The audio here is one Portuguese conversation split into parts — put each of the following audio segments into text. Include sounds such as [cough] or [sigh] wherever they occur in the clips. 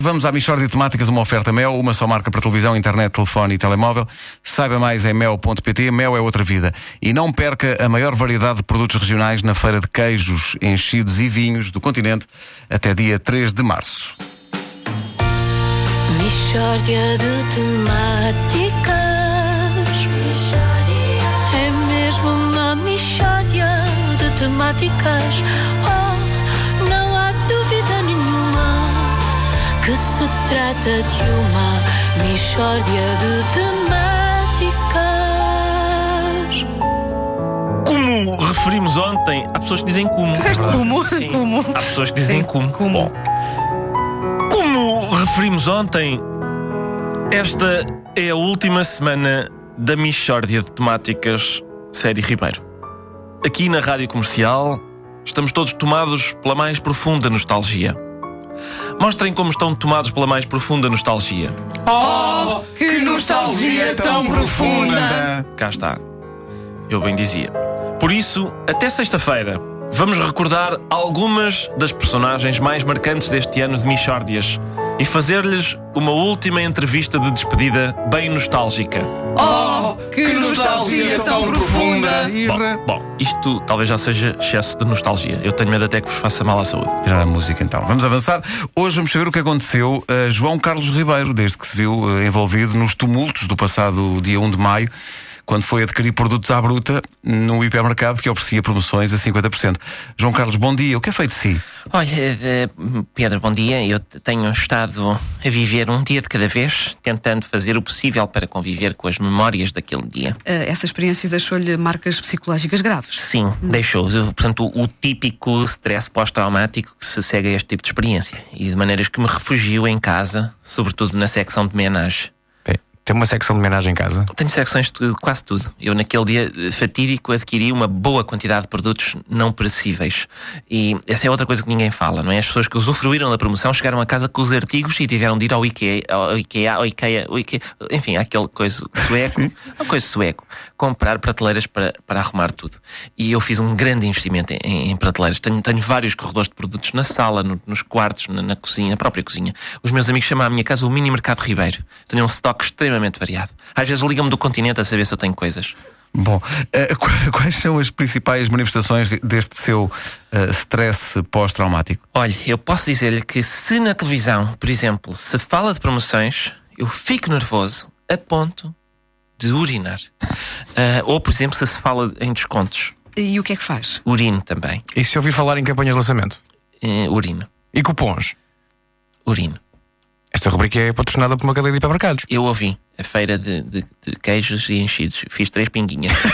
Vamos à Michórdia de Temáticas, uma oferta Mel, uma só marca para televisão, internet, telefone e telemóvel. Saiba mais em mel.pt, Mel é outra vida. E não perca a maior variedade de produtos regionais na feira de queijos, enchidos e vinhos do continente até dia 3 de março. Michórdia de temáticas. É mesmo uma michórdia de temáticas. Oh, trata de uma michórdia de temáticas. Como referimos ontem, há pessoas que dizem como. Disseste como? Sim, Como? Há pessoas que dizem Sim, como. como. Bom, como referimos ontem, esta é a última semana da Michórdia de Temáticas Série Ribeiro. Aqui na Rádio Comercial, estamos todos tomados pela mais profunda nostalgia. Mostrem como estão tomados pela mais profunda nostalgia. Oh, que nostalgia tão profunda! Cá está. Eu bem dizia. Por isso, até sexta-feira, vamos recordar algumas das personagens mais marcantes deste ano de Michórdias e fazer-lhes uma última entrevista de despedida bem nostálgica. Oh, que nostalgia tão profunda! Irra. Bom, isto talvez já seja excesso de nostalgia. Eu tenho medo até que vos faça mal à saúde. Tirar a música então. Vamos avançar. Hoje vamos saber o que aconteceu a João Carlos Ribeiro, desde que se viu eh, envolvido nos tumultos do passado dia 1 de maio, quando foi adquirir produtos à bruta no hipermercado que oferecia promoções a 50%. João Carlos, bom dia. O que é feito de si? Olha, eh, Pedro, bom dia. Eu tenho estado a viver um dia de cada vez, tentando fazer o possível para conviver com as memórias daquele dia. Eh, Essa experiência deixou-lhe marcas psicológicas graves. Sim, deixou. Portanto, o, o típico stress pós-traumático que se segue a este tipo de experiência. E de maneiras que me refugio em casa, sobretudo na secção de menage. Tem uma secção de homenagem em casa? Tenho secções de quase tudo. Eu, naquele dia fatídico, adquiri uma boa quantidade de produtos não perecíveis. E essa é outra coisa que ninguém fala, não é? As pessoas que usufruíram da promoção chegaram a casa com os artigos e tiveram de ir ao IKEA, ao IKEA, ao IKEA, ao IKEA enfim, aquele coisa sueco, [laughs] uma coisa sueco, comprar prateleiras para, para arrumar tudo. E eu fiz um grande investimento em, em prateleiras. Tenho, tenho vários corredores de produtos na sala, no- nos quartos, na, na cozinha, na própria cozinha. Os meus amigos chamam a minha casa o Mini Mercado Ribeiro. Tenho um estoque extremamente variado. Às vezes ligam-me do continente a saber se eu tenho coisas. Bom, eh, [laughs] qu- quais são as principais manifestações deste seu eh, stress pós-traumático? Olha, eu posso dizer-lhe que se na televisão, por exemplo, se fala de promoções, eu fico nervoso a ponto de urinar. Ah, ou, por exemplo, se se fala em descontos, E o que é que faz? urino também. E se ouvi falar em campanhas de lançamento? Urino. E cupons? Urino. Esta rubrica é patrocinada por uma cadeia de hipermercados. Eu ouvi a feira de, de- de queijos e enchidos. Fiz três pinguinhas. [laughs]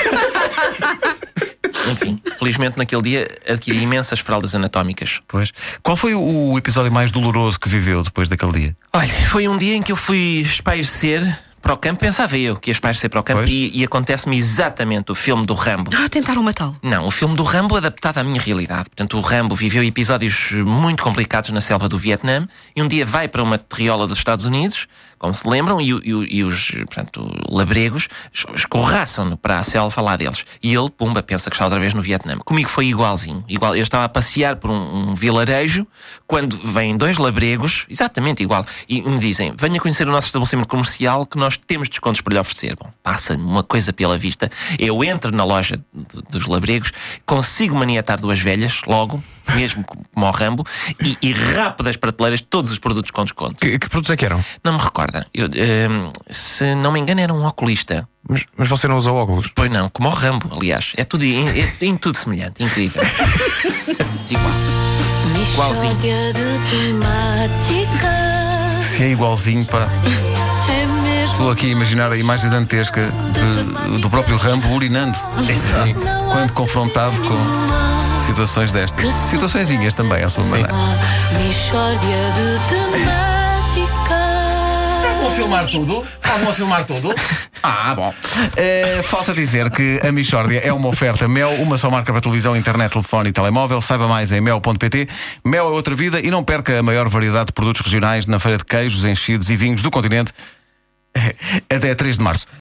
Enfim, felizmente naquele dia adquiri imensas fraldas anatómicas. Pois. Qual foi o episódio mais doloroso que viveu depois daquele dia? Olha, foi um dia em que eu fui espairecer para o campo. Pensava eu que ia espairecer para o campo Pois. e, e acontece-me exatamente o filme do Rambo. Ah, tentaram matá-lo. Não, o filme do Rambo adaptado à minha realidade. Portanto, o Rambo viveu episódios muito complicados na selva do Vietnã e um dia vai para uma terriola dos Estados Unidos, como se lembram, e, e e os portanto, labregos es- escorraçam-no para a selva lá deles. E ele, pumba, pensa que está outra vez no Vietnã. Comigo foi igualzinho. Igual, eu estava a passear por um, um vilarejo quando vêm dois labregos, exatamente igual, e me dizem: venha conhecer o nosso estabelecimento comercial que nós temos descontos para lhe oferecer. Bom, passa-me uma coisa pela vista. Eu entro na loja do- dos labregos, consigo maniatar duas velhas, logo, mesmo como ao Rambo, e, e rapo das prateleiras todos os produtos com desconto. Que, que produtos é que eram? Não me recorda. Eu, ehm, se não me engano, era um oculista. Mas, mas você não usou óculos? Pois não, como ao Rambo, aliás. É tudo em, é, em tudo semelhante, incrível. [laughs] Igual. Igualzinho. Se é igualzinho para. Estou aqui a imaginar a imagem dantesca de- do próprio Rambo urinando quando confrontado com situações destas. Situaçõezinhas também, à sua maneira. uma michórdia de temáticas. Vão filmar tudo? Vão filmar tudo? [laughs] Ah, bom. Eh, falta dizer que a Michórdia é uma oferta Mel, uma só marca para televisão, internet, telefone e telemóvel. Saiba mais em mel.pt. Mel é outra vida e não perca a maior variedade de produtos regionais na feira de queijos, enchidos e vinhos do continente até 3 de março.